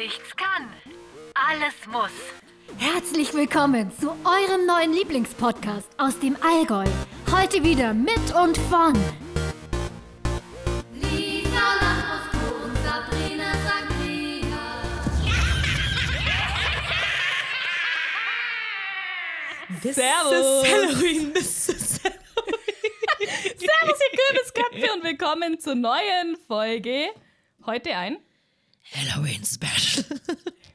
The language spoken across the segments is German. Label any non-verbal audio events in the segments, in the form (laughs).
nichts kann, alles muss. Herzlich willkommen zu eurem neuen Lieblingspodcast aus dem Allgäu. Heute wieder mit und von Lisa Lambrusco und Sabrina Sagrina. This Servus. is Halloween. This is Halloween. (laughs) Servus, ihr Kürbisköpfe und willkommen zur neuen Folge. Heute ein.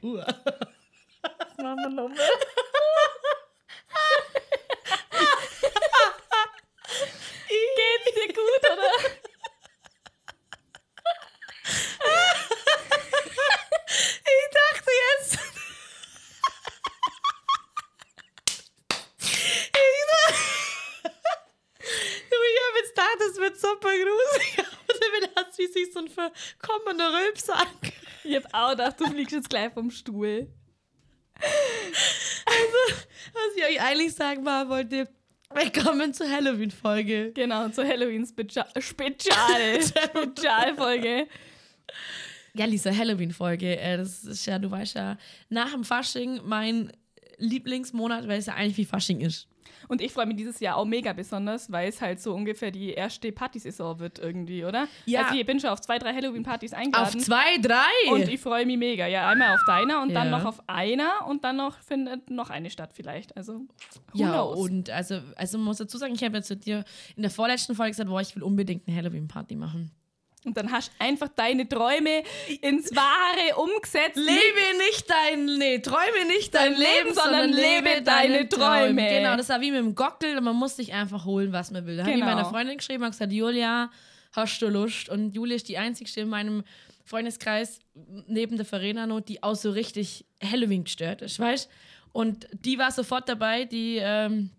Halloween Special. Geht's dir gut, oder? Ich dachte jetzt. Ich dachte, du, ich habe jetzt gedacht, das wird super gruselig. (laughs) Aber wenn hast, wie sich so ein verkommener Rülps an. Ich hab auch gedacht, du fliegst jetzt gleich vom Stuhl. Was ich euch eigentlich sagen war, wollte. Willkommen zur Halloween-Folge. Genau, zur Halloween-Spezial. Spezial. (laughs) Spezialfolge. Ja, Lisa, Halloween-Folge. Äh, das ist ja, du weißt ja, nach dem Fasching mein Lieblingsmonat, weil es ja eigentlich wie Fasching ist. Und ich freue mich dieses Jahr auch mega besonders, weil es halt so ungefähr die erste Partysaison wird irgendwie, oder? Ja. Also ich bin schon auf zwei, drei Halloween-Partys Auf eingeladen. zwei, drei! Und ich freue mich mega. Ja, einmal auf deiner und dann Ja. noch auf einer und dann noch findet noch eine statt vielleicht. Also, ja, knows? und also, also man muss dazu sagen, ich habe jetzt zu dir in der vorletzten Folge gesagt, boah, ich will unbedingt eine Halloween-Party machen. Und dann hast du einfach deine Träume ins Wahre umgesetzt. Lebe nicht dein, nee, träume nicht dein, Dein Leben, sondern lebe deine Träume. Genau, das war wie mit dem Gockel, man muss sich einfach holen, was man will. Da habe ich Genau. meiner Freundin geschrieben und gesagt, Julia, hast du Lust? Und Julia ist die einzige in meinem Freundeskreis neben der Verena noch, die auch so richtig Halloween gestört ist, weißt Und die war sofort dabei, die, ähm,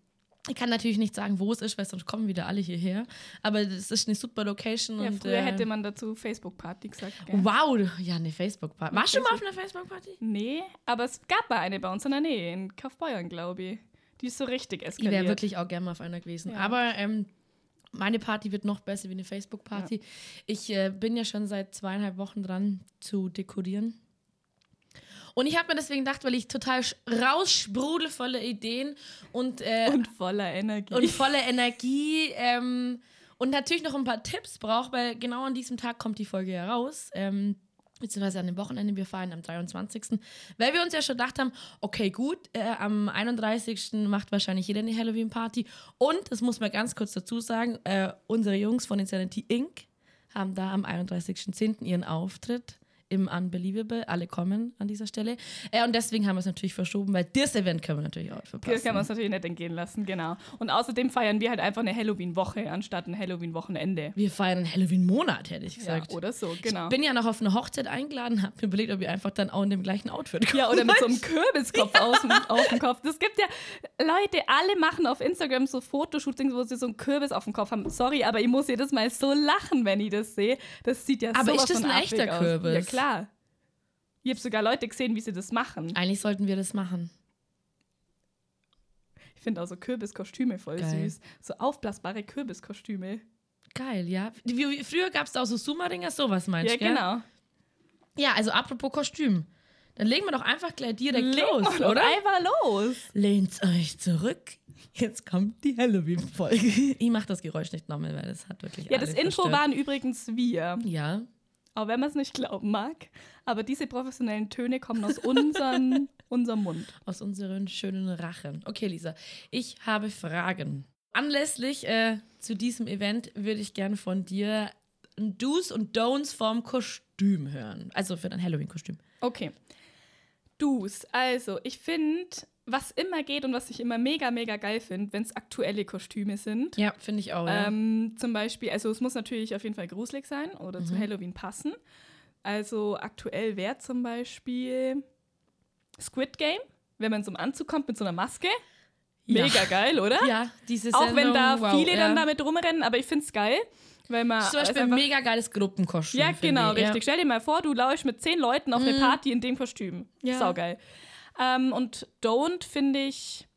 ich kann natürlich nicht sagen, wo es ist, weil sonst kommen wieder alle hierher. Aber das ist eine super Location. Ja, und, früher äh, hätte man dazu Facebook-Party gesagt. Gell? Wow, ja, eine Facebook-Party. Warst du mal auf einer Facebook-Party? Nee, aber es gab mal eine bei uns in der Nähe, in Kaufbeuern, glaube ich. Die ist so richtig Ich eskaliert. wäre wirklich auch gerne mal auf einer gewesen. Ja. Aber ähm, meine Party wird noch besser wie eine Facebook-Party. Ich äh, bin ja schon seit zweieinhalb Wochen dran zu dekorieren. Und ich habe mir deswegen gedacht, weil ich total raussprudel voller Ideen und, äh, Und voller Energie. und voller Energie ähm, und natürlich noch ein paar Tipps brauche, weil genau an diesem Tag kommt die Folge ja raus. Ähm, beziehungsweise an dem Wochenende, wir feiern am 23. Weil wir uns ja schon gedacht haben, okay, gut, äh, am 31. macht wahrscheinlich jeder eine Halloween-Party. Und, das muss man ganz kurz dazu sagen, äh, unsere Jungs von Insanity Inc. haben da am 31.10. ihren Auftritt im Unbelievable. Alle kommen an dieser Stelle. Äh, und deswegen haben wir es natürlich verschoben, weil das Event können wir natürlich auch verpassen. das kann man uns natürlich nicht entgehen lassen, genau. Und außerdem feiern wir halt einfach eine Halloween-Woche anstatt ein Halloween-Wochenende. Wir feiern einen Halloween-Monat, hätte ich Ja, gesagt. oder so, genau. Ich bin ja noch auf eine Hochzeit eingeladen, habe mir überlegt, ob ich einfach dann auch in dem gleichen Outfit komme. Ja, oder mit so einem (laughs) Kürbiskopf aus dem, auf dem Kopf. Das gibt ja, Leute, alle machen auf Instagram so Fotoshootings, wo sie so einen Kürbis auf dem Kopf haben. Sorry, aber ich muss jedes Mal so lachen, wenn ich das sehe. Das sieht ja Aber sowas ist das ein echter aus. Kürbis? Ja, klar. Ich habe sogar Leute gesehen, wie sie das machen. Eigentlich sollten wir das machen. Ich finde auch so Kürbiskostüme voll Geil. süß. So aufblasbare Kürbiskostüme. Geil, ja. Wie, wie, früher gab es da auch so Summeringer, sowas meinst Ja, du? gell? genau. Ja, also apropos Kostüm. Dann legen wir doch einfach gleich direkt Legen los, wir doch oder? Einfach los. Lehnt euch zurück. Jetzt kommt die Halloween-Folge. Ich mache das Geräusch nicht nochmal, weil das hat wirklich Ja, das Intro verstört. waren übrigens wir. Ja. Auch wenn man es nicht glauben mag. Aber diese professionellen Töne kommen aus unseren, (laughs) unserem Mund. aus unseren schönen Rachen. Okay, Lisa, ich habe Fragen. Anlässlich äh, zu diesem Event würde ich gerne von dir ein Do's und Don'ts vom Kostüm hören. Also für dein Halloween-Kostüm. Okay. Du's. Also, ich finde, was immer geht und was ich immer mega, mega geil finde, wenn es aktuelle Kostüme sind. Ja, finde ich auch. Ja. Ähm, zum Beispiel, also es muss natürlich auf jeden Fall gruselig sein oder Mhm. zu Halloween passen. Also aktuell wäre zum Beispiel Squid Game, wenn man zum Anzug kommt mit so einer Maske. Ja. Mega geil, oder? ja, diese Auch wenn da wow, viele dann ja. damit rumrennen, aber ich finde es geil, weil man. Das ist zum Beispiel ein mega geiles Gruppenkostüm. Ja, genau, ich. richtig. Stell dir mal vor, du lauschst mit zehn Leuten auf eine Party in dem Kostüm. Ja. Saugeil. Ähm, und Don't finde ich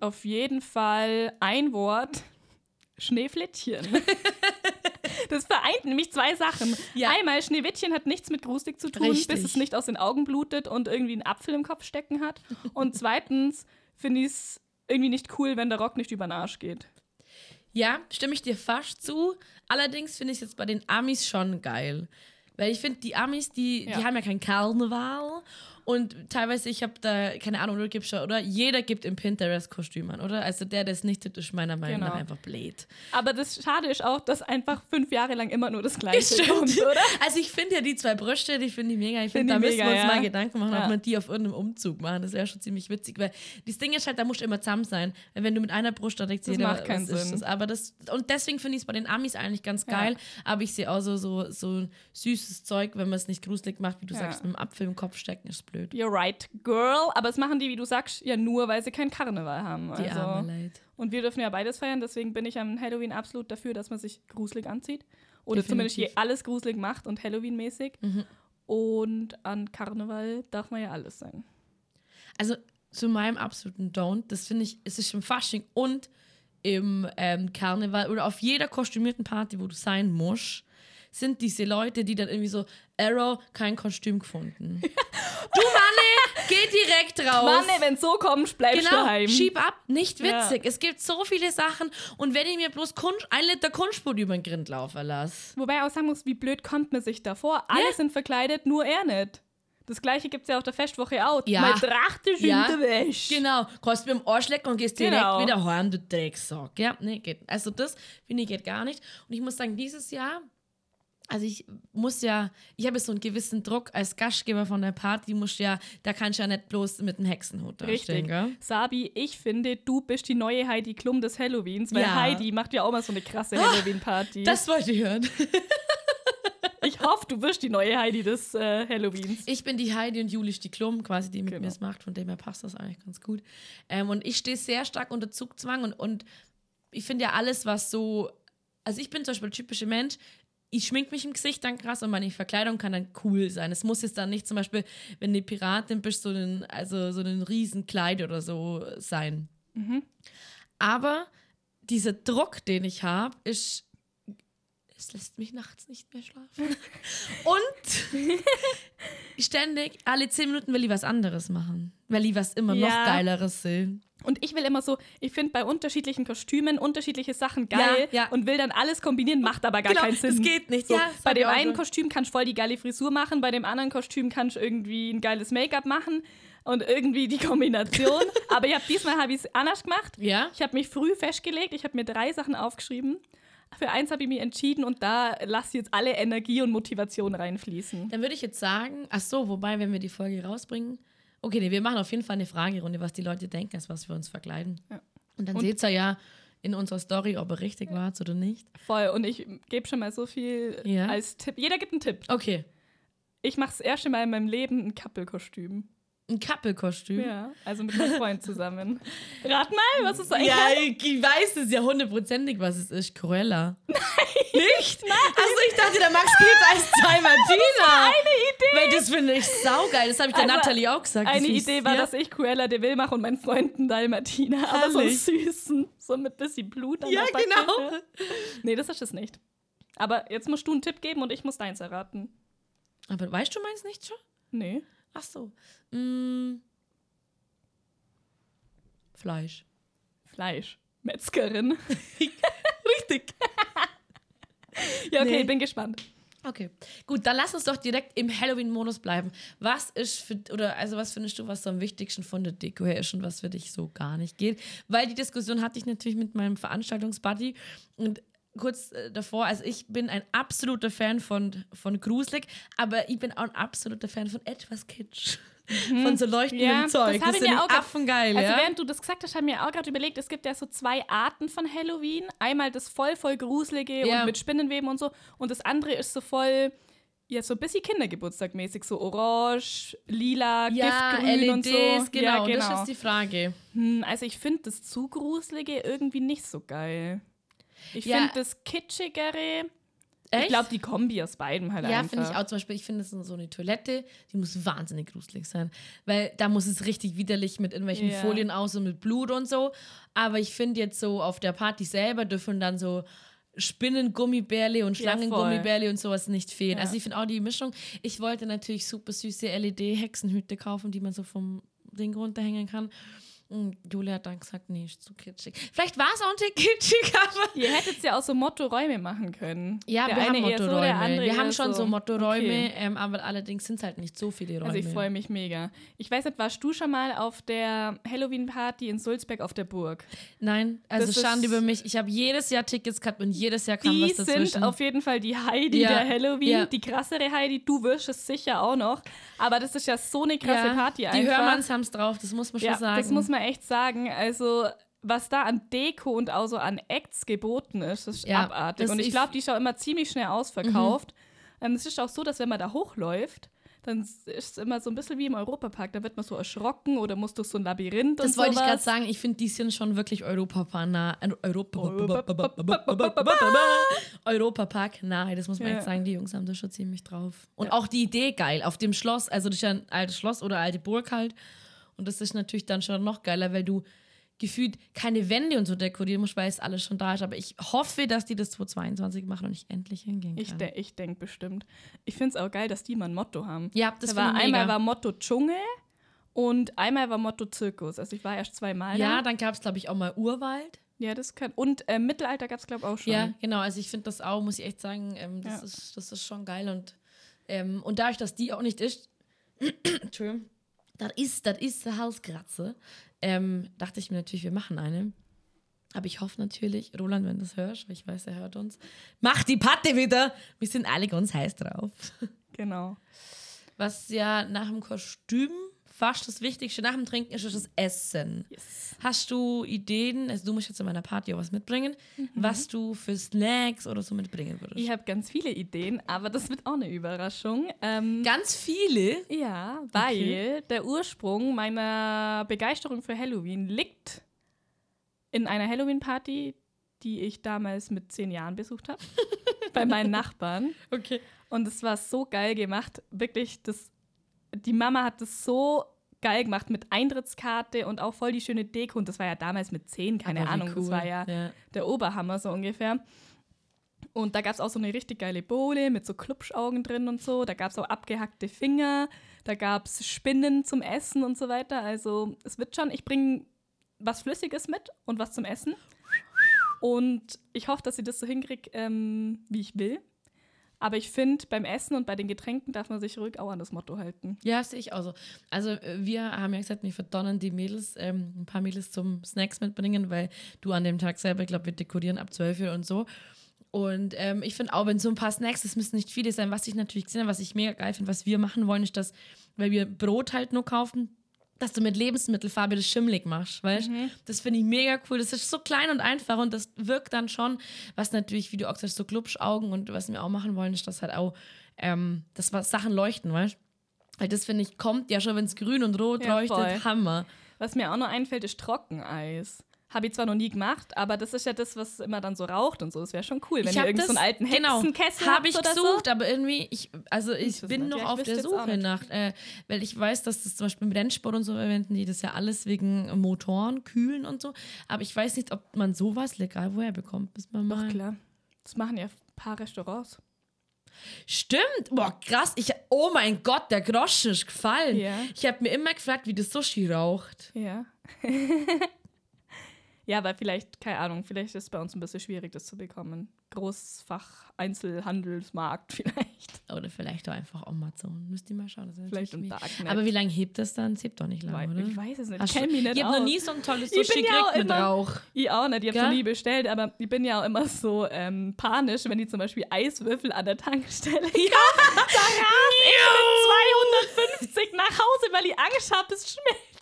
auf jeden Fall ein Wort: Schneeflittchen. (laughs) Das vereint nämlich zwei Sachen. Ja. Einmal, Schneewittchen hat nichts mit gruselig zu tun, Richtig. bis es nicht aus den Augen blutet und irgendwie einen Apfel im Kopf stecken hat. Und (laughs) zweitens finde ich es irgendwie nicht cool, wenn der Rock nicht über den Arsch geht. Ja, stimme ich dir fast zu. Allerdings finde ich es jetzt bei den Amis schon geil. Weil ich finde, die Amis, die, Ja. die haben ja kein Karneval. Und teilweise, ich habe da, keine Ahnung, du gibst schon, oder? Jeder gibt im Pinterest Kostüm an, oder? Also der, der es nicht tut, ist meiner Meinung Genau. nach einfach blöd. Aber das Schade ist auch, dass einfach fünf Jahre lang immer nur das Gleiche kommt, oder? Also ich finde ja die zwei Brüste, die finde ich mega. Ich Find finde, da ich müssen mega, wir uns ja. mal Gedanken machen, Ja. ob man die auf irgendeinem Umzug machen. Das wäre schon ziemlich witzig, weil das Ding ist halt, da musst du immer zusammen sein. Wenn du mit einer Brust, da Das jeder, macht keinen Sinn. das? Aber das, und deswegen finde ich es bei den Amis eigentlich ganz Ja. geil. Aber ich sehe auch so, so, so süßes Zeug, wenn man es nicht gruselig macht, wie du Ja. sagst, mit dem Apfel im Kopf stecken, ist blöd. You're right, girl. Aber es machen die, wie du sagst, ja nur, weil sie keinen Karneval haben. Die Also. arme Leid. Und wir dürfen ja beides feiern, deswegen bin ich am Halloween absolut dafür, dass man sich gruselig anzieht. Oder Definitiv. zumindest alles gruselig macht und Halloween-mäßig. Mhm. Und an Karneval darf man ja alles sein. Also zu meinem absoluten Don't, das finde ich, es ist im Fasching und im ähm, Karneval oder auf jeder kostümierten Party, wo du sein musst, sind diese Leute, die dann irgendwie so, Arrow, kein Kostüm gefunden. (laughs) du Manne, geh direkt raus. Mann, ey, wenn so kommst, bleibst du Genau, daheim. schieb ab, nicht Ja. witzig. Es gibt so viele Sachen und wenn ich mir bloß Kunst, ein Liter Kunstbrot über den Grind laufen lasse. Wobei ich auch sagen muss, wie blöd kommt man sich davor? Alle Ja. sind verkleidet, nur er nicht. Das gleiche gibt es ja auf der Festwoche auch. Ja. Mal Tracht ist Ja. in der Wäsche. Genau, kannst mir im Arsch lecken und gehst direkt Genau. wieder heim, du Drecksack. Ja, nee, geht. Also das, finde ich, geht gar nicht. Und ich muss sagen, dieses Jahr, also ich muss ja, ich habe so einen gewissen Druck als Gastgeber von der Party, muss ja, da kannst du ja nicht bloß mit einem Hexenhut da Richtig. gell? Sabi, ich finde, du bist die neue Heidi Klum des Halloweens, weil Ja. Heidi macht ja auch mal so eine krasse Halloween-Party. Das wollte ich hören. (laughs) Ich hoffe, du wirst die neue Heidi des äh, Halloweens. Ich bin die Heidi und Julisch die Klum, quasi die mit Genau. mir es macht, von dem her passt das eigentlich ganz gut. Ähm, und ich stehe sehr stark unter Zugzwang und, und ich finde ja alles, was so, also ich bin zum Beispiel der typische Mensch, ich schmink mich im Gesicht dann krass und meine Verkleidung kann dann cool sein. Es muss jetzt dann nicht zum Beispiel, wenn du Piratin bist, so ein, also so ein Riesenkleid oder so sein. Aber dieser Druck, den ich habe, ist es lässt mich nachts nicht mehr schlafen. (laughs) Und ständig, alle zehn Minuten will ich was anderes machen. Weil ich was immer noch Ja. Geileres will. Und ich will immer so, ich finde bei unterschiedlichen Kostümen unterschiedliche Sachen geil Ja, ja. und will dann alles kombinieren, macht aber gar Genau, keinen Sinn. das geht nicht. So, Ja, bei dem einen schon. Kostüm kannst du voll die geile Frisur machen, bei dem anderen Kostüm kannst du irgendwie ein geiles Make-up machen und irgendwie die Kombination. (laughs) aber ich hab, diesmal habe ich es anders gemacht. Ja? Ich habe mich früh festgelegt, ich habe mir drei Sachen aufgeschrieben. Für eins habe ich mich entschieden und da lasse ich jetzt alle Energie und Motivation reinfließen. Dann würde ich jetzt sagen, ach so, wobei, wenn wir die Folge rausbringen, okay, nee, wir machen auf jeden Fall eine Fragerunde, was die Leute denken, als was wir uns verkleiden. Ja. Und dann Und- seht ihr ja in unserer Story, ob er richtig war oder nicht. Voll. Und ich gebe schon mal so viel Ja. als Tipp. Jeder gibt einen Tipp. Okay, Ich mache das erste Mal in meinem Leben ein Kappelkostüm. Ein Kappelkostüm. Ja, also mit meinem Freund zusammen. (laughs) Rat mal, was es sein Ja, ich ich weiß es ja hundertprozentig, was es ist. Cruella. Nein. Nicht? (laughs) Nein. Also ich dachte, der Max gilt als Zwei Martina. Eine Idee. Weil das finde ich saugeil. Das habe ich der Also, Nathalie auch gesagt. Eine Das Idee war, ja. dass ich Cruella de Vil mache und mein Freund einen Dalmatiner. Aber so einen süßen, so mit bisschen Blut an Ja, der genau. Nee, das ist es nicht. Aber jetzt musst du einen Tipp geben und ich muss deins erraten. Aber weißt du meins nicht schon? Nee. Ach so. Mm. Fleisch. Fleisch. Metzgerin. (laughs) Richtig. Ja, okay, Nee. bin gespannt. Okay, gut, dann lass uns doch direkt im Halloween-Modus bleiben. Was ist für, oder also was findest du, was am wichtigsten von der Deko her ist und was für dich so gar nicht geht? Weil die Diskussion hatte ich natürlich mit meinem Veranstaltungsbuddy und kurz äh, davor, also ich bin ein absoluter Fan von, von Gruselig, aber ich bin auch ein absoluter Fan von etwas Kitsch. Von so leuchtendem Ja, Zeug. das mir auch grad- affengeil, Also ja? während du das gesagt hast, habe ich mir auch gerade überlegt, es gibt ja so zwei Arten von Halloween. Einmal das voll, voll gruselige Ja. und mit Spinnenweben und so. Und das andere ist so voll, ja, so ein bisschen Kindergeburtstag-mäßig. So orange, lila, ja, giftgrün und LEDs, so. genau, ja, genau. das ist die Frage. Hm, also ich finde das zu gruselige irgendwie nicht so geil. Ich Ja. finde das kitschigere, ich Echt? glaube die Kombi aus beidem halt Ja, einfach. finde ich auch zum Beispiel, ich finde es so eine Toilette, die muss wahnsinnig gruselig sein. Weil da muss es richtig widerlich mit irgendwelchen Ja. Folien aus und mit Blut und so. Aber ich finde jetzt so auf der Party selber dürfen dann so Spinnengummibärle und Ja. Schlangengummibärle und sowas nicht fehlen. Ja. Also ich finde auch die Mischung. Ich wollte natürlich super süße LED-Hexenhüte kaufen, die man so vom Ding runterhängen kann. Und Julia hat dann gesagt, nee, ist zu kitschig. Vielleicht war es auch ein Tick kitschig, (laughs) aber Ihr hättet ja auch so Motto-Räume machen können. ja, Der wir haben so, Mottoräume. andere wir haben schon so, Mottoräume, Okay. ähm, aber allerdings sind es halt nicht so viele Räume. Also ich freue mich mega. Ich weiß nicht, warst du schon mal auf der Halloween-Party in Sulzberg auf der Burg? Nein, also Das Schande über mich. Ich habe jedes Jahr Tickets gehabt und jedes Jahr kam Die was dazwischen. sind auf jeden Fall die Heidi Ja, der Halloween, ja. die krassere Heidi. Du wirst es sicher auch noch. Aber das ist ja so eine krasse ja, Party die einfach. Hörmanns haben es drauf, das muss man schon sagen. das muss man echt sagen. Also was da an Deko und auch so an Acts geboten ist, ist Ja, abartig. Und ich glaube, die ist auch immer ziemlich schnell ausverkauft. Ähm, es ist auch so, dass wenn man da hochläuft, dann ist es immer so ein bisschen wie im Europapark. Da wird man so erschrocken oder muss durch so ein Labyrinth Das wollte ich gerade sagen. Ich finde, die sind schon wirklich Europapark-nah. äh, Europa, Europapark nahe, das muss man Ja. echt sagen. Die Jungs haben da schon ziemlich drauf. Und auch die Idee geil. Auf dem Schloss, also das ist ja ein altes Schloss oder alte Burg halt. Und das ist natürlich dann schon noch geiler, weil du gefühlt keine Wände und so dekorieren musst, weil es alles schon da ist. Aber ich hoffe, dass die das 2022 machen und ich endlich hingehen kann. Ich, de ich denke bestimmt. Ich finde es auch geil, dass die mal ein Motto haben. Ja, das da war einmal war Motto Dschungel und einmal war Motto Zirkus. Also ich war erst zweimal ja, da. dann gab es, glaube ich, auch mal Urwald. Ja, das kann. Und äh, Mittelalter gab es, glaube ich, auch schon. Ja, genau. Also ich finde das auch, muss ich echt sagen, ähm, das, Ja. ist, das ist schon geil. Und, ähm, und dadurch, dass die auch nicht ist, (clears throat) Entschuldigung, das ist, das ist der Halskratze, ähm, dachte ich mir natürlich, wir machen eine. Aber ich hoffe natürlich, Roland, wenn du das hörst, weil ich weiß, er hört uns, mach die Patte wieder. Wir sind alle ganz heiß drauf. Genau. Was ja nach dem Kostüm fast das Wichtigste nach dem Trinken ist, ist das Essen. Yes. Hast du Ideen, also du musst jetzt zu meiner Party auch was mitbringen, was du für Snacks oder so mitbringen würdest? Ich habe ganz viele Ideen, aber das wird auch eine Überraschung. Ähm, Ganz viele. ja, weil Okay. der Ursprung meiner Begeisterung für Halloween liegt in einer Halloween-Party, die ich damals mit zehn Jahren besucht habe. (laughs) bei meinen Nachbarn. Okay. Und es war so geil gemacht. Wirklich, das, die Mama hat das so geil gemacht mit Eintrittskarte und auch voll die schöne Deko. Und das war ja damals mit zehn, keine Ahnung. Das war ja, ja. der Oberhammer so ungefähr. Und da gab es auch so eine richtig geile Bowle mit so Klubschaugen drin und so. Da gab es auch abgehackte Finger. Da gab es Spinnen zum Essen und so weiter. Also es wird schon, ich bringe was Flüssiges mit und was zum Essen. Und ich hoffe, dass ich das so hinkriege, ähm, wie ich will. Aber ich finde, beim Essen und bei den Getränken darf man sich ruhig auch an das Motto halten. Ja, sehe ich auch so. Also äh, wir haben ja gesagt, wir verdonnern die Mädels, ähm, ein paar Mädels zum Snacks mitbringen, weil du an dem Tag selber, ich glaube, wir dekorieren ab 12 Uhr und so. Und ähm, ich finde auch, wenn so ein paar Snacks, das müssen nicht viele sein, was ich natürlich gesehen habe, was ich mega geil finde, was wir machen wollen, ist, dass, weil wir Brot halt nur kaufen, dass du mit Lebensmittelfarbe das schimmelig machst, weißt Das finde ich mega cool. Das ist so klein und einfach und das wirkt dann schon, was natürlich, wie du auch gesagt hast, so Glubschaugen und was wir auch machen wollen, ist, dass halt auch, ähm, dass was Sachen leuchten, weißt Weil das finde ich, kommt ja schon, wenn es grün und rot Ja, leuchtet, voll. Hammer. Was mir auch noch einfällt, ist Trockeneis. Habe ich zwar noch nie gemacht, aber das ist ja das, was immer dann so raucht und so. Es wäre schon cool, wenn ich ihr habe irgendeinen so einen alten genau, Hexenkessel habe habt ich gesucht, aber irgendwie, ich, also ich das bin noch Ja, ich auf der Suche nach, äh, weil ich weiß, dass das zum Beispiel im Rennsport und so verwenden die das ja alles wegen Motoren, Kühlen und so, aber ich weiß nicht, ob man sowas legal woher bekommt, bis man Doch, mal. klar. Das machen ja ein paar Restaurants. Stimmt, boah krass, ich, oh mein Gott, der Groschen ist gefallen. Ja. Ich habe mir immer gefragt, wie das Sushi raucht. Ja. (laughs) ja, aber vielleicht, keine Ahnung, vielleicht ist es bei uns ein bisschen schwierig, das zu bekommen. Großfach, Einzelhandelsmarkt (laughs) vielleicht. Oder vielleicht auch einfach Amazon. Müsst ihr mal schauen. Das ist Vielleicht wie- Darknet. Aber wie lange hebt das dann? Es hebt doch nicht lange, Weil- oder? Ich weiß es nicht. Hast Ich kenne mich nicht Ich habe noch nie so ein tolles Ich Sushi ja gekriegt mit Rauch. Ich auch nicht, ich habe Gell? noch nie bestellt, aber ich bin ja auch immer so ähm, panisch, wenn die zum Beispiel Eiswürfel an der Tankstelle ja. (laughs) da ich mit 250 nach Hause, weil ich Angst habe, es schmilzt.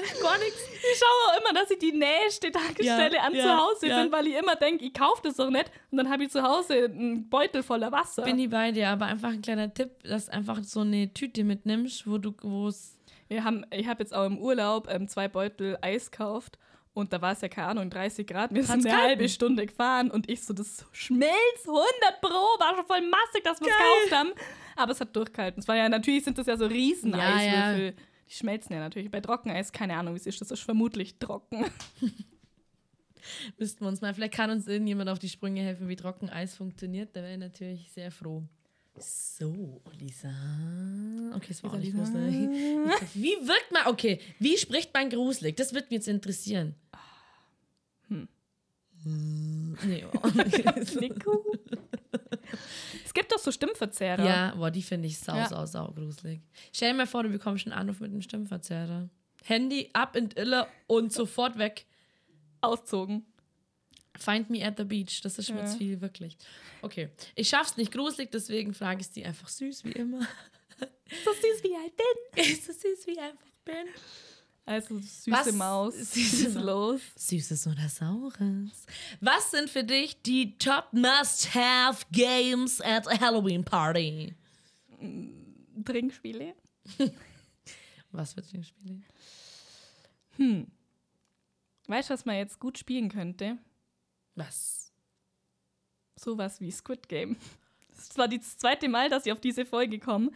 Dann gar nichts. Ich schaue auch immer, dass ich die nächste Tankstelle Ja, an ja, zu Hause ja. bin, weil ich immer denke, ich kaufe das doch nicht. Und dann habe ich zu Hause einen Beutel voller Wasser. Bin ich bei dir, aber einfach ein kleiner Tipp, dass einfach so eine Tüte mitnimmst, wo du, wo es. Wir haben, ich habe jetzt auch im Urlaub ähm, zwei Beutel Eis gekauft und da war es ja, keine Ahnung, 30 Grad. Wir sind Hat's eine gehalten? halbe Stunde gefahren und ich so, das schmilzt 100 Pro, war schon voll massig, dass wir es gekauft haben. Aber es hat durchgehalten. Es war ja, natürlich sind das ja so riesen Ja, Eiswürfel. Die schmelzen ja natürlich. Bei Trockeneis, keine Ahnung, wie es ist. Das ist vermutlich trocken. (laughs) Müssten wir uns mal, vielleicht kann uns irgendjemand auf die Sprünge helfen, wie Trockeneis funktioniert. Da wäre ich natürlich sehr froh. So, Lisa. Okay, es war auch nicht gruselig. (laughs) Wie wirkt man, okay, wie spricht man gruselig? Das wird mich jetzt interessieren. Hm. Nee, oh. (laughs) Nico. Es gibt doch so Stimmverzerrer. ja, boah, die finde ich sau, Ja. sau, sau gruselig. Stell dir mal vor, du bekommst einen Anruf mit einem Stimmverzerrer. Handy ab in Ille und sofort weg. Auszogen. Find me at the beach. Das ist schon Ja. zu viel, wirklich. Okay. Ich schaff's nicht gruselig, deswegen frage ich die einfach süß wie immer. So süß wie ich bin. (laughs) So süß wie ich einfach bin. Also süße Was? Maus. (laughs) Süße Süße Maus. los. Süßes oder Saures? Was sind für dich die Top Must-Have Games at a Halloween Party? Trinkspiele. Was für Trinkspiele? Weißt du, was man jetzt gut spielen könnte? Was? Sowas wie Squid Game. Das war das zweite Mal, dass ich auf diese Folge komme.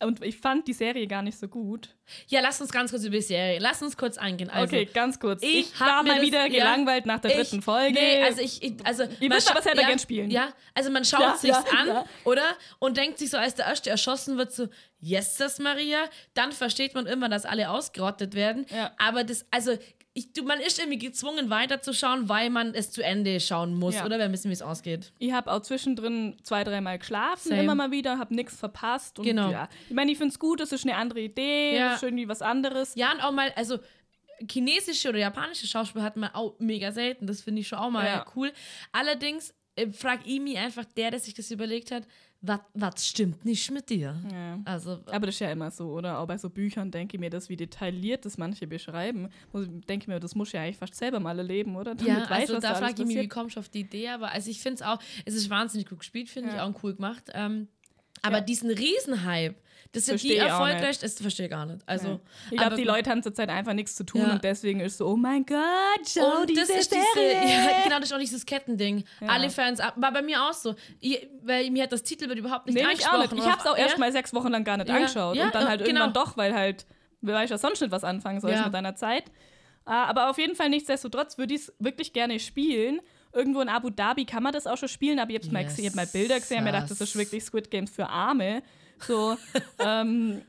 Und ich fand die Serie gar nicht so gut. Ja, lass uns ganz kurz über die Serie. Lass uns kurz eingehen. Also, okay, ganz kurz. ich Ich, war mal das- wieder ja, gelangweilt nach der ich- dritten Folge. Nee, also ich, ich also Ihr müsst aber selber ja, gern spielen. Ja, also man schaut Ja, sich's ja, an, ja. oder? Und denkt sich so, als der erste erschossen wird, so, yes, das Maria. Dann versteht man immer, dass alle ausgerottet werden. Ja. Aber das, also, ich, du, man ist irgendwie gezwungen weiterzuschauen, weil man es zu Ende schauen muss, Ja. oder? Wir wissen, wie es ausgeht. Ich habe auch zwischendrin zwei, dreimal geschlafen, Same. immer mal wieder, habe nichts verpasst. Und Genau. ja. Ich meine, ich finde es gut, es ist eine andere Idee, Ja. ist irgendwie was anderes. Ja, und auch mal, also chinesische oder japanische Schauspieler hat man auch mega selten. Das finde ich schon auch mal Ja. cool. Allerdings äh, frag ich mich einfach, der, der sich das überlegt hat, was stimmt nicht mit dir? Ja. Also, Aber das ist ja immer so, oder? Auch bei so Büchern denke ich mir, das, wie detailliert das manche beschreiben, muss, denke ich mir, das muss ich ja eigentlich fast selber mal erleben, oder? Damit ja, weiß, also da alles frage ich mich, wie kommst du auf die Idee? Aber also ich finde es auch, es ist wahnsinnig gut gespielt, finde ich Ja. auch cool gemacht. Ähm, aber Ja. diesen Riesenhype, das sind die Versteh ich erfolgreich, das verstehe ich gar nicht. Also, Ja. Ich glaube, die. Leute haben zurzeit einfach nichts zu tun Ja. und deswegen ist so, oh mein Gott, schau und diese das ist Serie. diese, (laughs) ja, genau, das ist auch dieses Kettending. Alle Fans, war bei mir auch so. Ich, weil mir hat das Titelbild überhaupt nicht Nee, ich angesprochen. nicht. Ich habe es auch erst mal sechs Wochen lang gar nicht angeschaut und dann äh, halt genau. irgendwann doch, weil halt, wer weiß ja sonst nicht was anfangen soll Ja. mit deiner Zeit. Ah, Aber auf jeden Fall nichtsdestotrotz würde ich es wirklich gerne spielen. Irgendwo in Abu Dhabi kann man das auch schon spielen, aber ich habe mal, Yes, gesehen, ich hab mal Bilder gesehen und mir gedacht, das ist wirklich Squid Games für Arme. So, ähm,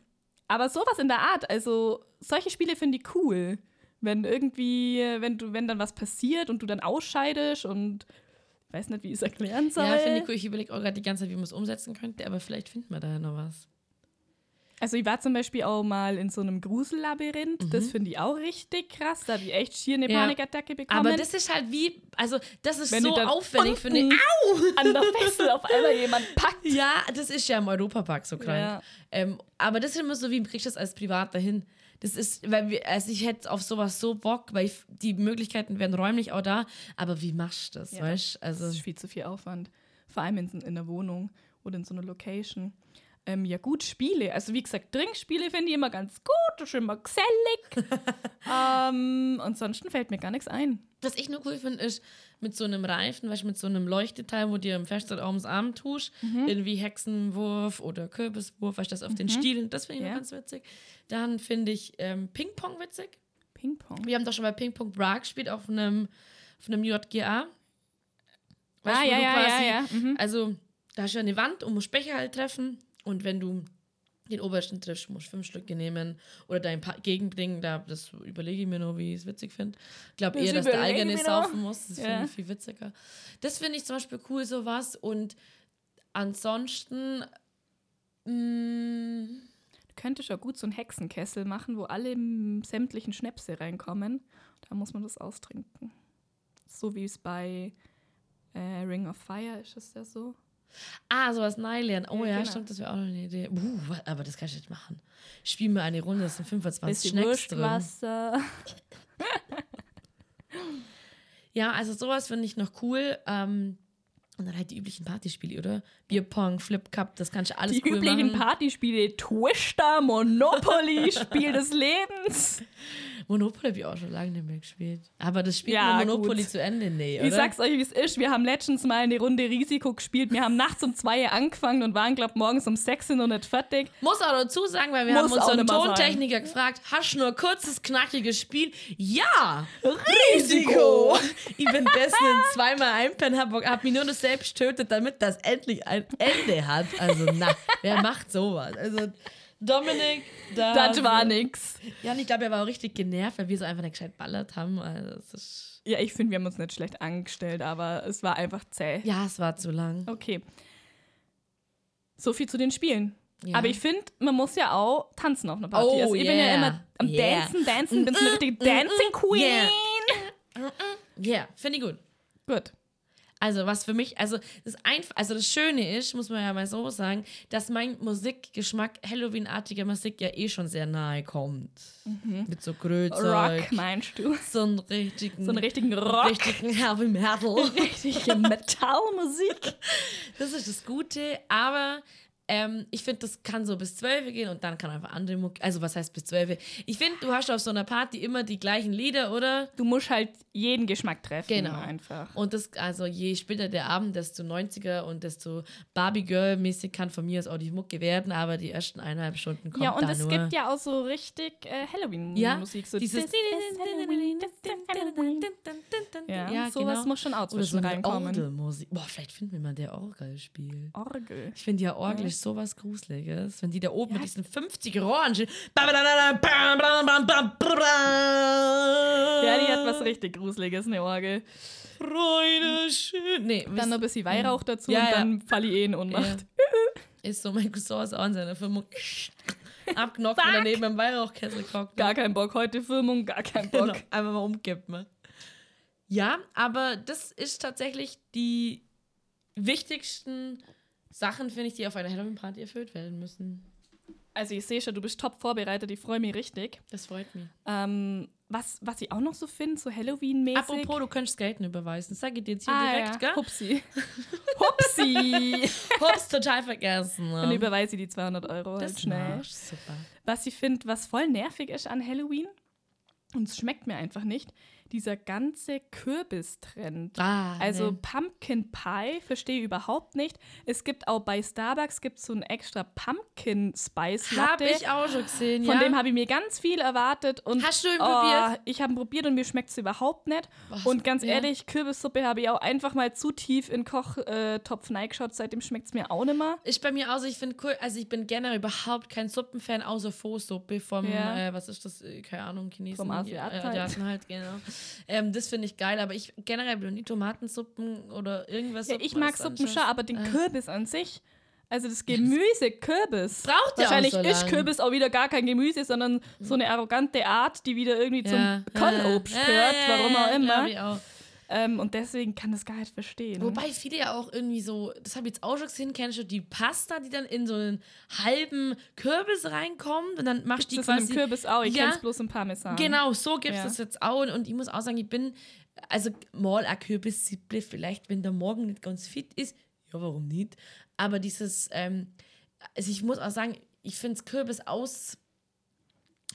aber sowas in der Art, also solche Spiele finde ich cool. Wenn irgendwie, wenn du, wenn dann was passiert und du dann ausscheidest und ich weiß nicht, wie ich es erklären soll. Ja, finde ich cool. Ich überlege auch gerade die ganze Zeit, wie man es umsetzen könnte, aber vielleicht finden wir da ja noch was. Also ich war zum Beispiel auch mal in so einem Grusellabyrinth. Das finde ich auch richtig krass. Da habe ich echt schier eine Mhm. Ja. Panikattacke bekommen. Aber das ist halt wie, also das ist Wenn so auffällig für eine. an der Fessel auf einmal jemand (laughs) packt. Ja, das ist ja im Europapark so krank. Ja. Ähm, aber das ist immer so, wie kriegst du das als privat dahin? Das ist, weil wir, also ich hätte auf sowas so Bock, weil ich, die Möglichkeiten wären räumlich auch da, aber wie machst du das, Ja, weißt du? Das Also, ist viel zu viel Aufwand. Vor allem in, in der Wohnung oder in so einer Location. Ähm, ja, gut, Spiele. Also, wie gesagt, Trinkspiele finde ich immer ganz gut. Das ist immer gesellig. (laughs) ähm, ansonsten fällt mir gar nichts ein. was ich nur cool finde, ist mit so einem Reifen, weißt mit so einem Leuchteteil, wo dir im Festzeit ums Arm tust, Mhm. irgendwie Hexenwurf oder Kürbiswurf, weißt du, das auf den Stielen, das finde ich Ja. ganz witzig. Dann finde ich ähm, Ping-Pong witzig. Ping-Pong. Wir haben doch schon bei Ping-Pong Bra gespielt auf einem, auf einem JGA. Weißt Ah, ja, du ja, quasi- ja, ja. Mhm. Also, da hast du eine Wand und musst Becher halt treffen. Und wenn du den obersten triffst, musst du fünf Stücke nehmen oder dein pa Gegenbringen. Da, das überlege ich mir nur, wie ich es witzig finde. Ich glaube Das eher, dass der eigene noch. saufen muss. Das Ja. finde ich viel witziger. Das finde ich zum Beispiel cool, sowas. Und ansonsten. Mh, Du könntest ja gut so einen Hexenkessel machen, wo alle mm, sämtlichen Schnäpse reinkommen. Da muss man das austrinken. So wie es bei äh, Ring of Fire ist es ja so. Ah, sowas Neilernen. Oh Ja, ja, genau. stimmt, das wäre auch noch eine Idee. Uh, wa- aber das kann ich nicht machen. Spiel mir eine Runde, das sind 25 Bisschen Schnecks drin. (laughs) Ja, also sowas finde ich noch cool. Ähm, und dann halt die üblichen Partyspiele, oder? Bierpong, Flip Cup, das kannst du alles Die cool üblichen machen. Partyspiele, Twister, Monopoly, (laughs) Spiel des Lebens. Monopoly habe ich auch schon lange nicht mehr gespielt. Aber das Spiel Ja, Monopoly gut. zu Ende, nee, oder? Ich sag's euch, wie es ist. Wir haben letztens mal eine Runde Risiko gespielt. Wir haben nachts um zwei angefangen und waren, glaub morgens um sechs noch nicht fertig. Muss auch dazu sagen, weil wir Muss haben unseren mal sein. Tontechniker gefragt, hast du nur kurzes, knackiges Spiel? Ja! Risiko! Ich bin dessen zweimal einpennen, hab, hab mich nur noch selbst tötet, damit das endlich ein Ende hat. Also, na, wer macht sowas? Also, Dominik, da. Das war nix. Ja, und ich glaube, er war auch richtig genervt, weil wir so einfach nicht gescheit ballert haben. Also, Ja, ich finde, wir haben uns nicht schlecht angestellt, aber es war einfach zäh. ja, es war zu lang. Okay. So viel zu den Spielen. Ja. Aber ich finde, man muss ja auch tanzen auf einer Party. Oh, also ich bin ja yeah. immer am Yeah. Dancen, Dancen, bin so eine richtige Dancing Queen. Yeah. Ja, yeah, finde ich gut. Gut. Also, was für mich, also das einfach, also das Schöne ist, muss man ja mal so sagen, dass mein Musikgeschmack Halloween-artiger Musik ja eh schon sehr nahe kommt. Mit so Grözeug. Rock, meinst du? So einen richtigen, So einen richtigen Rock. richtigen Heavy Metal. (laughs) Richtige Metallmusik. Das ist das Gute, aber ähm, ich finde, das kann so bis 12 gehen und dann kann einfach andere Mucke, also was heißt bis 12? Ich finde, du hast auf so einer Party immer die gleichen Lieder, oder? Du musst halt jeden Geschmack treffen. Genau. Einfach. Und das, also je später der Abend, desto 90er und desto Barbie Girl-mäßig kann von mir aus auch die Mucke werden, aber die ersten eineinhalb Stunden kommt Ja, und es nur. gibt ja auch so richtig äh, Halloween-Musik. so dieses Halloween. Ja, sowas muss schon auch Oder so zwischen reinkommen. Orgelmusik. Boah, vielleicht finden wir mal der Orgel spielt. Orgel. Ich finde ja Orgel ist sowas Gruseliges, wenn die da oben Ja. mit diesen 50 Rohren stehen. Ja, Ja, die hat was richtig Gruseliges, eine Orgel. Freude schön. Nee, Dann noch ein bisschen Weihrauch dazu Ja, und ja. dann falle ich eh in Ohnmacht. ist so mein Cousin ist auch in seiner Firma (laughs) abknopft, wenn er neben dem Weihrauchkessel guckt. Gar kein Bock. Heute Filmung, gar kein (laughs) Bock. Genau, einfach mal umkippen. Ja, aber das ist tatsächlich die wichtigsten Sachen, finde ich, die auf einer Halloween-Party erfüllt werden müssen. Also ich sehe schon, du bist top vorbereitet. Ich freue mich richtig. Das freut mich. Ähm, was, was ich auch noch so finde, so Halloween-mäßig. Apropos, du könntest Gelten überweisen. Das sage ich dir jetzt hier ah, direkt, ja. gell? Hupsi. (laughs) Hupsi. (laughs) Hups, total vergessen. Dann überweise ich die 200 Euro halt das schnell. machst, super. Was ich finde, was voll nervig ist an Halloween, und es schmeckt mir einfach nicht, dieser ganze Kürbistrend. Ah, Also nee. Pumpkin Pie verstehe ich überhaupt nicht. Es gibt auch bei Starbucks gibt so ein extra Pumpkin Spice Latte. ich auch schon gesehen, Von ja. dem habe ich mir ganz viel erwartet. Und, Hast du ihn oh, probiert? Ich habe ihn probiert und mir schmeckt es überhaupt nicht. Was? Und ganz Ja. ehrlich, Kürbissuppe habe ich auch einfach mal zu tief in Kochtopf reingeschaut. Seitdem schmeckt es mir auch nicht mehr. Ist bei mir auch so, ich finde cool, also ich bin generell überhaupt kein Suppenfan, außer Pho-Suppe vom, Ja. äh, was ist das, äh, keine Ahnung, Chinesen. Vom Asiaten halt. Asiaten halt, genau. Ähm, das finde ich geil, aber ich generell bin nie Tomatensuppen oder irgendwas. Ja, ich mag Suppen schon, aber den Kürbis an sich, also das Gemüse, Kürbis. Äh. Braucht ja auch Wahrscheinlich so ist. Kürbis auch wieder gar kein Gemüse, sondern so eine arrogante Art, die wieder irgendwie zum Kornobst gehört, warum auch immer. ich auch. Ähm, und deswegen kann das gar nicht verstehen. Wobei viele ja auch irgendwie so, das habe ich jetzt auch schon gesehen, kennst du die Pasta, die dann in so einen halben Kürbis reinkommt und dann machst du die das in einem quasi. Kürbis auch, ich Ja. kenn's bloß im Parmesan. Genau, so gibt es Ja. das jetzt auch. Und, und ich muss auch sagen, ich bin, also mal ein Kürbis-Sipple, vielleicht, wenn der Morgen nicht ganz fit ist, ja, warum nicht? Aber dieses, ähm, also ich muss auch sagen, ich finde es Kürbis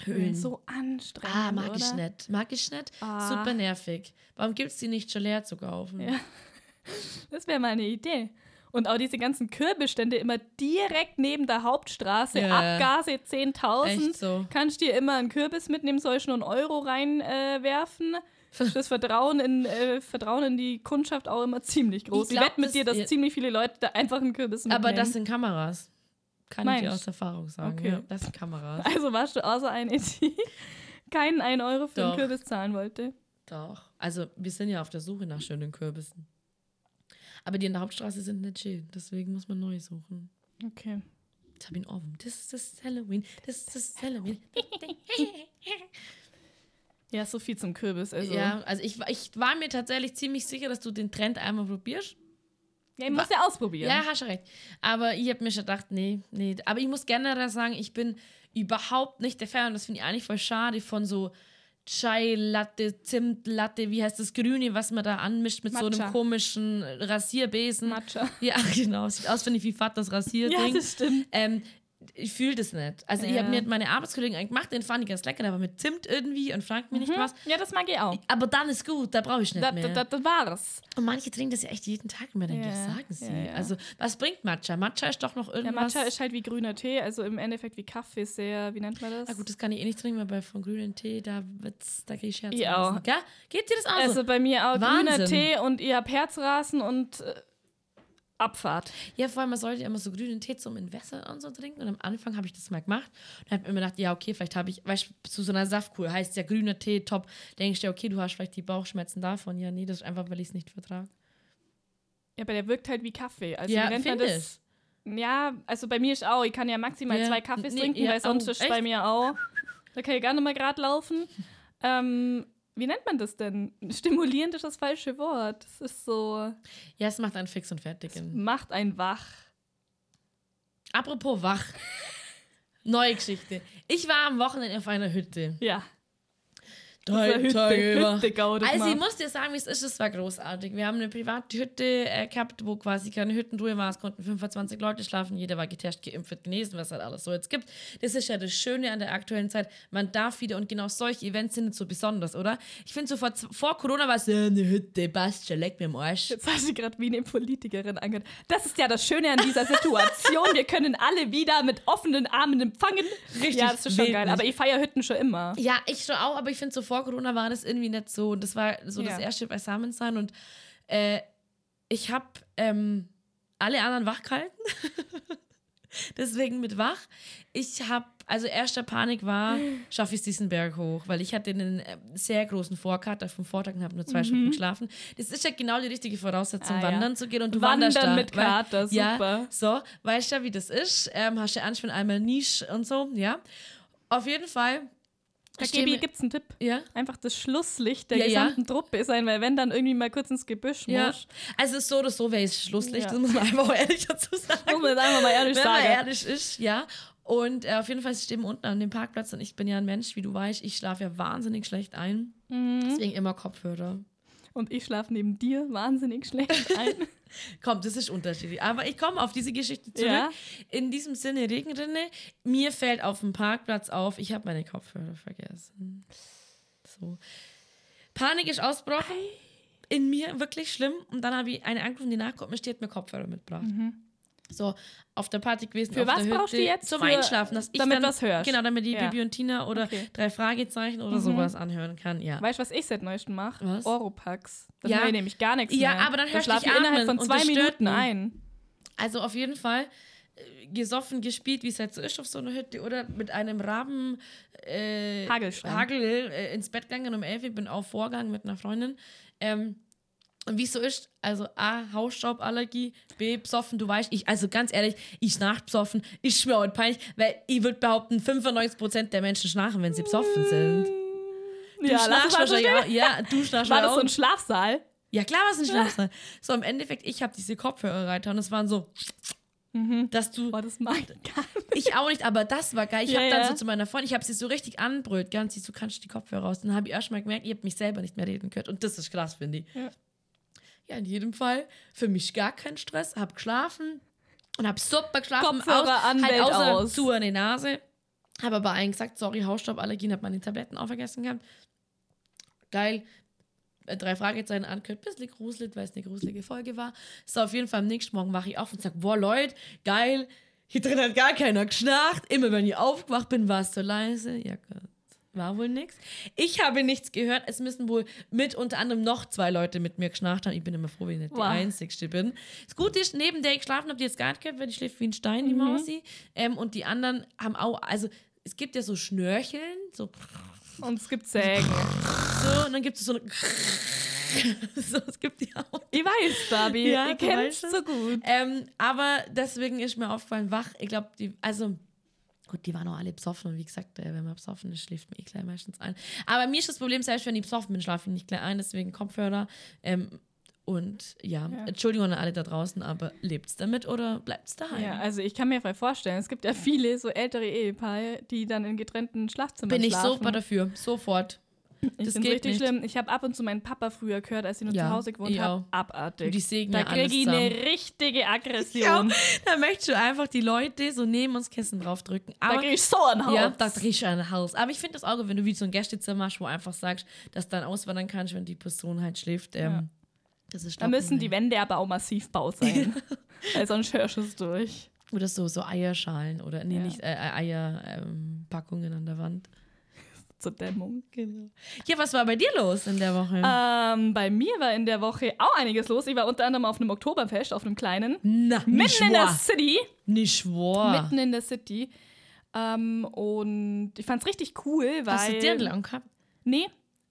aushöhlen. So anstrengend. ah, mag oder? ich nicht. Mag ich nicht. Ah. Super nervig. Warum gibt es die nicht schon leer zu kaufen? Ja. (laughs) Das wäre mal eine Idee. Und auch diese ganzen Kürbisstände immer direkt neben der Hauptstraße, Ja. Abgase 10.000. Echt so. Kannst dir immer einen Kürbis mitnehmen, soll ich nur einen Euro reinwerfen. Äh, (laughs) das Vertrauen in, äh, Vertrauen in die Kundschaft auch immer ziemlich groß. Ich Ich, wette mit dir, dass ziemlich viele Leute da einfach einen Kürbis mitnehmen. Aber das sind Kameras. Kann ich dir Meinst? aus Erfahrung sagen. Okay. Das sind Kameras. Also warst du außer eine, die (laughs) keinen 1 Euro für Doch. einen Kürbis zahlen wollte. Doch. Also, wir sind ja auf der Suche nach schönen Kürbissen. Aber die in der Hauptstraße sind nicht schön. Deswegen muss man neu suchen. Okay. Ich ihn offen. Das ist das Halloween. Das ist das Halloween. (laughs) Ja, so viel zum Kürbis. Also. Ja, also ich, ich war mir tatsächlich ziemlich sicher, dass du den Trend einmal probierst. Ja ich muss ja ausprobieren. Ja, hast du recht. Aber ich habe mir schon gedacht, nee, nee. Aber ich muss generell sagen, ich bin überhaupt nicht der Fan. Und das finde ich eigentlich voll schade von so Chai-Latte, Zimtlatte, wie heißt das Grüne, was man da anmischt mit so Matcha. einem komischen Rasierbesen. Matcha. Ja, (laughs) genau. Sieht aus, finde ich, wie Vaters Ja, Rasierding. das stimmt. ähm, ich fühle das nicht. Also ich Ja. habe mir meine Arbeitskollegen gemacht, den fand ich ganz lecker, der war mit Zimt irgendwie und fragt mich nicht was. Ja, das mag ich auch. Aber dann ist gut, da brauche ich nicht Das, mehr. das, das war's. und manche trinken das ja echt jeden Tag und mir denke, Ja, was sagen sie? ja, ja. Also was bringt Matcha? Matcha ist doch noch Ja, irgendwas... Matcha ist halt wie grüner Tee, also im Endeffekt wie Kaffee sehr, wie nennt man das? Na gut, das kann ich eh nicht trinken, weil bei von grünen Tee, da wird's, da gehe ich Herz Ich auch. Gell? Geht dir das auch also so? bei mir auch Wahnsinn. grüner Tee und ihr habt Herzrasen und äh, Abfahrt. Ja, vor allem, man sollte ja immer so grünen Tee zum in Wässer und so trinken. Und am Anfang habe ich das mal gemacht und habe mir immer gedacht, ja, okay, vielleicht habe ich, weißt du, zu so einer Saftkur heißt ja grüner Tee, top. Denkst du, ja, okay, du hast vielleicht die Bauchschmerzen davon. Ja, nee, das ist einfach, weil ich es nicht vertrage. Ja, aber der wirkt halt wie Kaffee. Also Ja, nennt man das? Ja, also bei mir ist auch, ich kann ja maximal Ja, zwei Kaffees nee, trinken, ja, weil sonst oh, ist bei echt? mir auch. Da kann ich gar nicht mal gerade laufen. Ähm, wie nennt man das denn? Stimulierend ist das falsche Wort. Das ist so, Ja, es macht einen fix und fertig. macht einen wach. Apropos wach. (laughs) Neue Geschichte. Ich war am Wochenende auf einer Hütte. Ja. Drei Hütte, Tage über. Hütte Also ich muss dir sagen, wie es ist, es war großartig. Wir haben eine private Hütte äh, gehabt, wo quasi keine Hüttenruhe war. Es konnten 25 Leute schlafen, jeder war getestet, geimpft, genesen, was halt alles so jetzt gibt. Das ist ja das Schöne an der aktuellen Zeit. Man darf wieder und genau solche Events sind so besonders, oder? Ich finde so vor, vor Corona war es ja eine Hütte, passt schon, leck mir am Arsch. Jetzt hast du gerade wie eine Politikerin angehört. Das ist ja das Schöne an dieser Situation. Wir können alle wieder mit offenen Armen empfangen. Richtig Ja, das ist schon geil. nicht. Aber ich feiere Hütten schon immer. Ja, ich schon auch, aber ich finde so vor Corona war das irgendwie nicht so. Und das war so das Ja. erste Beisammensein. Und äh, ich habe ähm, alle anderen wach gehalten. (laughs) Deswegen mit wach. Ich habe, also erster Panik war, schaffe ich diesen Berg hoch, weil ich hatte einen äh, sehr großen Vorkater vom Vortag und habe nur zwei Stunden geschlafen. Das ist ja genau die richtige Voraussetzung, Mhm. Ah, ja. wandern zu gehen und du Wandern wanderst da. mit weil- Kater, Ja, super. so, weißt ja, wie das ist. Ähm, hast du Angst, wenn einmal Nische und so, ja. Auf jeden Fall. Da mir- gibt's einen Tipp. ja. Einfach das Schlusslicht der Ja, ja. gesamten Truppe sein, weil wenn dann irgendwie mal kurz ins Gebüsch Ja, muss, also so oder so wäre es Schlusslicht, Ja. das muss man einfach ehrlich dazu sagen. muss man einfach mal ehrlich Wenn man sagen. ehrlich ist, ja. Und äh, auf jeden Fall stehen wir unten an dem Parkplatz und ich bin ja ein Mensch, wie du weißt, ich schlafe ja wahnsinnig schlecht ein. Mhm. Deswegen immer Kopfhörer. Und ich schlafe neben dir wahnsinnig schlecht (laughs) ein. Komm, das ist unterschiedlich. Aber ich komme auf diese Geschichte zurück. Ja. In diesem Sinne, Regenrinne, mir fällt auf dem Parkplatz auf, ich habe meine Kopfhörer vergessen. So. Panik ist ausgebrochen. In mir wirklich schlimm. Und dann habe ich eine angerufen, die nachkommt, mir steht mir Kopfhörer mitgebracht. So, auf der Party gewesen. Mhm. Für auf was der brauchst du jetzt? Zum Für- Einschlafen. Dass ich damit dann, was hörst? Genau, damit die Ja. Bibi und Tina oder Okay. Mhm. drei Fragezeichen oder sowas anhören kann. Ja. Weißt du, was ich seit neuestem mache? Was? Oropax. Das Ja. mache ich nämlich gar nichts Ja, mehr. aber dann da hörst du schlafe dich ich innerhalb von zwei Minuten ein. Also auf jeden Fall äh, gesoffen, gespielt, wie es halt so ist auf so einer Hütte oder mit einem Raben äh. Hagel äh, ins Bett gegangen um 11 Uhr, bin auf Vorgang mit einer Freundin. Ähm, und wie es so ist, also A, Hausstauballergie, B, besoffen, du weißt, ich, also ganz ehrlich, ich schnarch besoffen, ist mir heute peinlich, weil ich würde behaupten, 95% der Menschen schnarchen, wenn sie besoffen sind. Du Ja, schnarchst es wahrscheinlich auch, ja, du schnarchst War das auch. so ein Schlafsaal? Ja, klar, was ein Schlafsaal. So, im Endeffekt, ich habe diese Kopfhörer rein und es waren so, dass du, Boah, das mag ich gar nicht. ich auch nicht, aber das war geil. Ich Ja, habe dann ja. so zu meiner Freundin, ich habe sie so richtig anbrüllt, ganz sie so, kannst du die Kopfhörer raus? Dann habe ich erst mal gemerkt, ich habe mich selber nicht mehr reden können und das ist krass, finde ich. Ja. Ja. in jedem Fall, für mich gar kein Stress, habe geschlafen und habe super geschlafen. Kopfhörer an, halt außer aus. zu an die Nase. Habe aber allen gesagt, sorry, Hausstauballergien, habe meine Tabletten auch vergessen gehabt. Geil. Äh, Drei Fragezeichen angehört, bisschen gruselig, weil es eine gruselige Folge war. So, auf jeden Fall am nächsten Morgen wache ich auf und sage, boah, Leute, geil, hier drin hat gar keiner geschnarcht. Immer wenn ich aufgewacht bin, war es so leise. Ja, Gott. War wohl nichts. Ich habe nichts gehört. Es müssen wohl mit unter anderem noch zwei Leute mit mir geschnarcht haben. Ich bin immer froh, wenn ich nicht Wow. die Einzigste bin. Das Gute ist, neben der ich geschlafen habe, die jetzt gar nicht gehört, weil die schläft wie ein Stein, die Mausi. Ähm, und die anderen haben auch, also es gibt ja so Schnörcheln, so, Und es gibt Sägen. so und dann gibt es so eine. (laughs) so, es gibt die auch. Ich weiß, Babi. Ja, ich weißt es. so gut. Ähm, aber deswegen ist mir aufgefallen, wach. Ich glaube, die, also, gut, die waren auch alle besoffen. Und wie gesagt, äh, wenn man besoffen ist, schläft man eh gleich meistens ein. Aber mir ist das Problem, selbst wenn ich besoffen bin, schlafe ich nicht gleich ein. Deswegen Kopfhörer. Ähm, und ja, Ja. Entschuldigung an alle da draußen, aber lebt's damit oder bleibt's daheim? Ja, also ich kann mir voll vorstellen, es gibt ja viele so ältere Ehepaare, die dann in getrennten Schlafzimmern bin ich schlafen. super dafür. Sofort. Ich das geht richtig nicht. schlimm. Ich habe ab und zu meinen Papa früher gehört, als ich noch Ja, zu Hause gewohnt ich habe. Abartig. Die sägen da ja kriege ich eine richtige Ja, Aggression. da möchtest du einfach die Leute so neben uns Kissen draufdrücken. Da Aber kriege ich so einen Hals. ja, da kriegst du einen Hals. Aber ich finde das auch, wenn du wie so ein Gästezimmer machst, wo einfach sagst, dass du dann auswandern kannst, wenn die Person halt schläft. Ähm, Ja. Das ist Da müssen die ein- Wände aber auch massiv bau sein. (laughs) Weil sonst hörst du es durch. Oder so, so Eierschalen oder nee, Ja. nicht äh, Eierpackungen ähm, an der Wand. Zur Dämmung. Genau. Ja, was war bei dir los in der Woche? Ähm, bei mir war in der Woche auch einiges los. Ich war unter anderem auf einem Oktoberfest, auf einem kleinen. Na, Mitten in der City. Nicht wahr. Mitten in der City. Ähm, und ich fand es richtig cool, weil. Hast du Dirndl angehabt? Nee,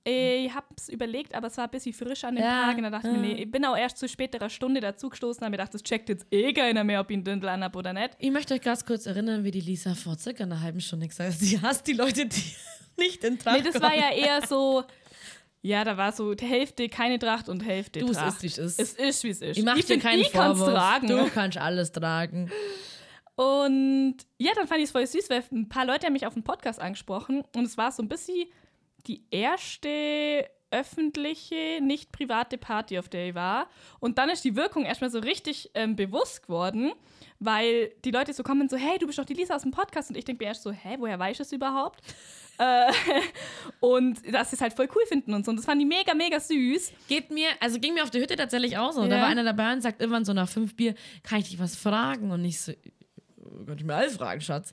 ich hab's überlegt, aber es war ein bisschen frisch an dem Ja, Tag. Und da dachte ich mir, ja. nee, ich bin auch erst zu späterer Stunde dazugestoßen, habe mir gedacht, das checkt jetzt eh keiner mehr, ob ich einen Dirndl anhab oder nicht. Ich möchte euch ganz kurz erinnern, wie die Lisa vor circa einer halben Stunde gesagt hat, sie hasst die Leute, die nicht in Tracht Nee, das war ja eher so. (laughs) Ja, da war so Hälfte keine Tracht und Hälfte Du, es Tracht. ist, wie es ist. Es ist, wie es ist. Ich mach dir find, keinen ich kann's Vorwurf. tragen. Du kannst alles tragen. Und ja, dann fand ich es voll süß, weil ein paar Leute haben mich auf dem Podcast angesprochen und es war so ein bisschen die erste öffentliche, nicht private Party, auf der ich war. Und dann ist die Wirkung erstmal so richtig ähm, bewusst geworden, weil die Leute so kommen so, hey, du bist doch die Lisa aus dem Podcast. Und ich denke mir erst so, hä, woher weiß ich das überhaupt? (laughs) äh, und dass sie es halt voll cool finden und so. Und das fand ich mega, mega süß. Geht mir, also ging mir auf der Hütte tatsächlich auch so. Da Ja. war einer dabei und sagt irgendwann so nach fünf Bier, kann ich dich was fragen? Und ich so, kann ich mir alles fragen, Schatz.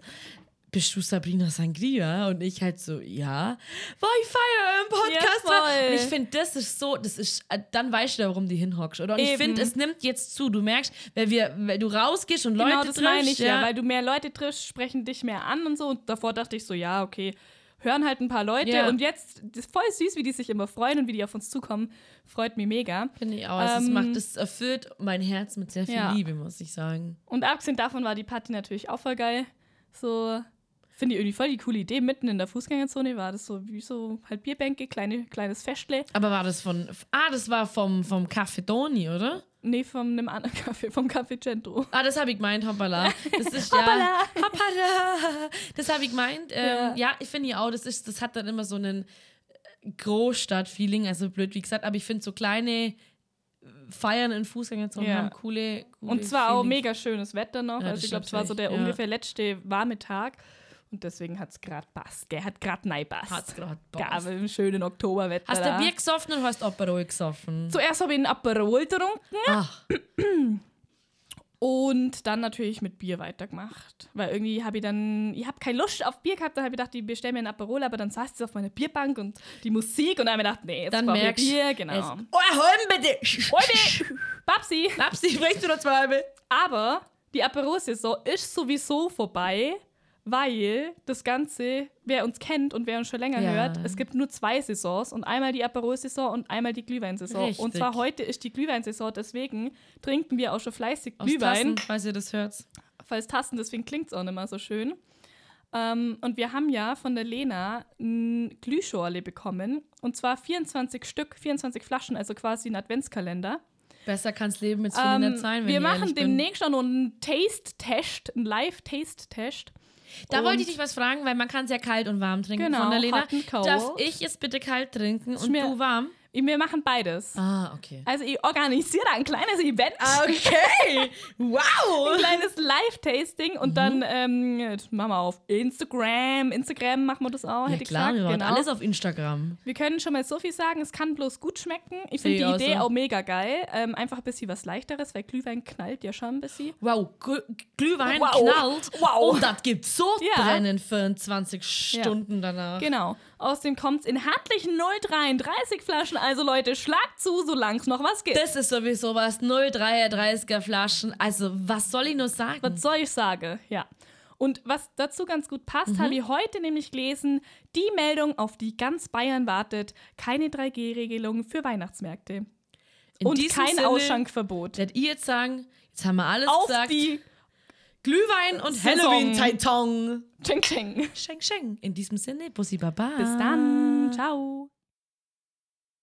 Bist du Sabrina Sangria? Und ich halt so, ja. Boah, ich feiere im Podcast. Ja, und ich finde, das ist so, das ist, äh, dann weißt du, warum die hinhockst, oder? Und ich finde, es nimmt jetzt zu. Du merkst, weil, wir, weil du rausgehst und Genau, Leute das triffst, meine ich ja. weil du mehr Leute triffst, sprechen dich mehr an und so. Und davor dachte ich so, ja, okay, hören halt ein paar Leute. Ja. Und jetzt, das ist voll süß, wie die sich immer freuen und wie die auf uns zukommen. Freut mich mega. Finde ich auch. Also es Ähm, macht, es erfüllt mein Herz mit sehr viel Ja. Liebe, muss ich sagen. Und abgesehen davon war die Party natürlich auch voll geil. So, finde ich irgendwie voll die coole Idee. Mitten in der Fußgängerzone war das so wie so halt Bierbänke, kleine, kleines Festle. Aber war das von, ah, das war vom, vom Café Doni, oder? Nee, von einem anderen (laughs) Kaffee, vom Café Cento. Ah, das habe ich gemeint, hoppala. Das ist ja. Hoppala. Hoppala. Das habe ich gemeint. Ähm, ja. Ja. ich finde ja auch, das, ist, das hat dann immer so einen Großstadt-Feeling, also blöd wie gesagt, aber ich finde so kleine Feiern in Fußgängerzonen Ja. haben coole, coole Und zwar auch Feelings. mega schönes Wetter noch. Ja, also ich glaube, es war so der ja. ungefähr letzte warme Tag. Und deswegen hat es gerade passt. Gell, hat gerade nein passt. Hat's grad Gab passt. im schönen Oktoberwetter. Hast du da. Bier gesoffen oder hast du Aperol gesoffen? Zuerst habe ich einen Aperol getrunken Ach, (clears throat) und dann natürlich mit Bier weitergemacht. Weil irgendwie habe ich dann, ich habe keine Lust auf Bier gehabt, dann habe ich gedacht, ich bestelle mir einen Aperol, aber dann saß ich auf meiner Bierbank und die Musik und dann habe ich gedacht, nee, jetzt dann brauche ich merkst Bier, es- genau. Oh, hol bitte! Heute, Babsi. Lapsi, bringst du noch zwei halbe? Aber die Aperol-Saison ist sowieso vorbei, weil das Ganze, wer uns kennt und wer uns schon länger Ja. hört, es gibt nur zwei Saisons und einmal die Aperol-Saison und einmal die Glühweinsaison. Richtig. Und zwar heute ist die Glühweinsaison, deswegen trinken wir auch schon fleißig Aus Glühwein, Tassen, falls ihr das hört. falls Tassen, deswegen klingt es auch nicht mehr so schön. Ähm, und wir haben ja von der Lena ein Glühschorle bekommen und zwar 24 Stück, 24 Flaschen, also quasi ein Adventskalender. Besser kann's Leben jetzt für Ähm, nicht sein, wenn wir machen demnächst auch noch einen Taste-Test, einen Live-Taste-Test. Da Und- wollte ich dich was fragen, weil man kann es ja kalt und warm trinken Genau, von der Lena. Darf ich es bitte kalt trinken und du warm? Wir machen beides. Ah, okay. Also ich organisiere ein kleines Event. Okay, (laughs) wow. Ein kleines Live-Tasting und dann ähm, machen wir auf Instagram. Instagram machen wir das auch, Ja hätte ich klar, wir gesagt. machen alles auf Instagram. Wir können schon mal so viel sagen, es kann bloß gut schmecken. Ich finde die auch Idee so. auch mega geil. Ähm, einfach ein bisschen was leichteres, weil Glühwein knallt ja schon ein bisschen. Wow, Gl- Glühwein Wow. knallt Wow. und das gibt so Ja. brennen für 20 Stunden danach. Genau. Außerdem kommt es in handlichen 0,33 Flaschen. Also Leute, schlagt zu, solange es noch was gibt. Das ist sowieso was, 0,33er Flaschen. Also, was soll ich nur sagen? Was soll ich sagen? Ja. Und was dazu ganz gut passt, Mhm. habe ich heute nämlich gelesen, die Meldung, auf die ganz Bayern wartet, keine 3G-Regelung für Weihnachtsmärkte. In und kein Sinne Ausschankverbot. Werdet ihr jetzt sagen, jetzt haben wir alles Auf gesagt. die Glühwein und Saison. Halloween-Taitong. Ching Ching. Schenk, schenk. In diesem Sinne, Bussi Baba. Bis dann. Ciao.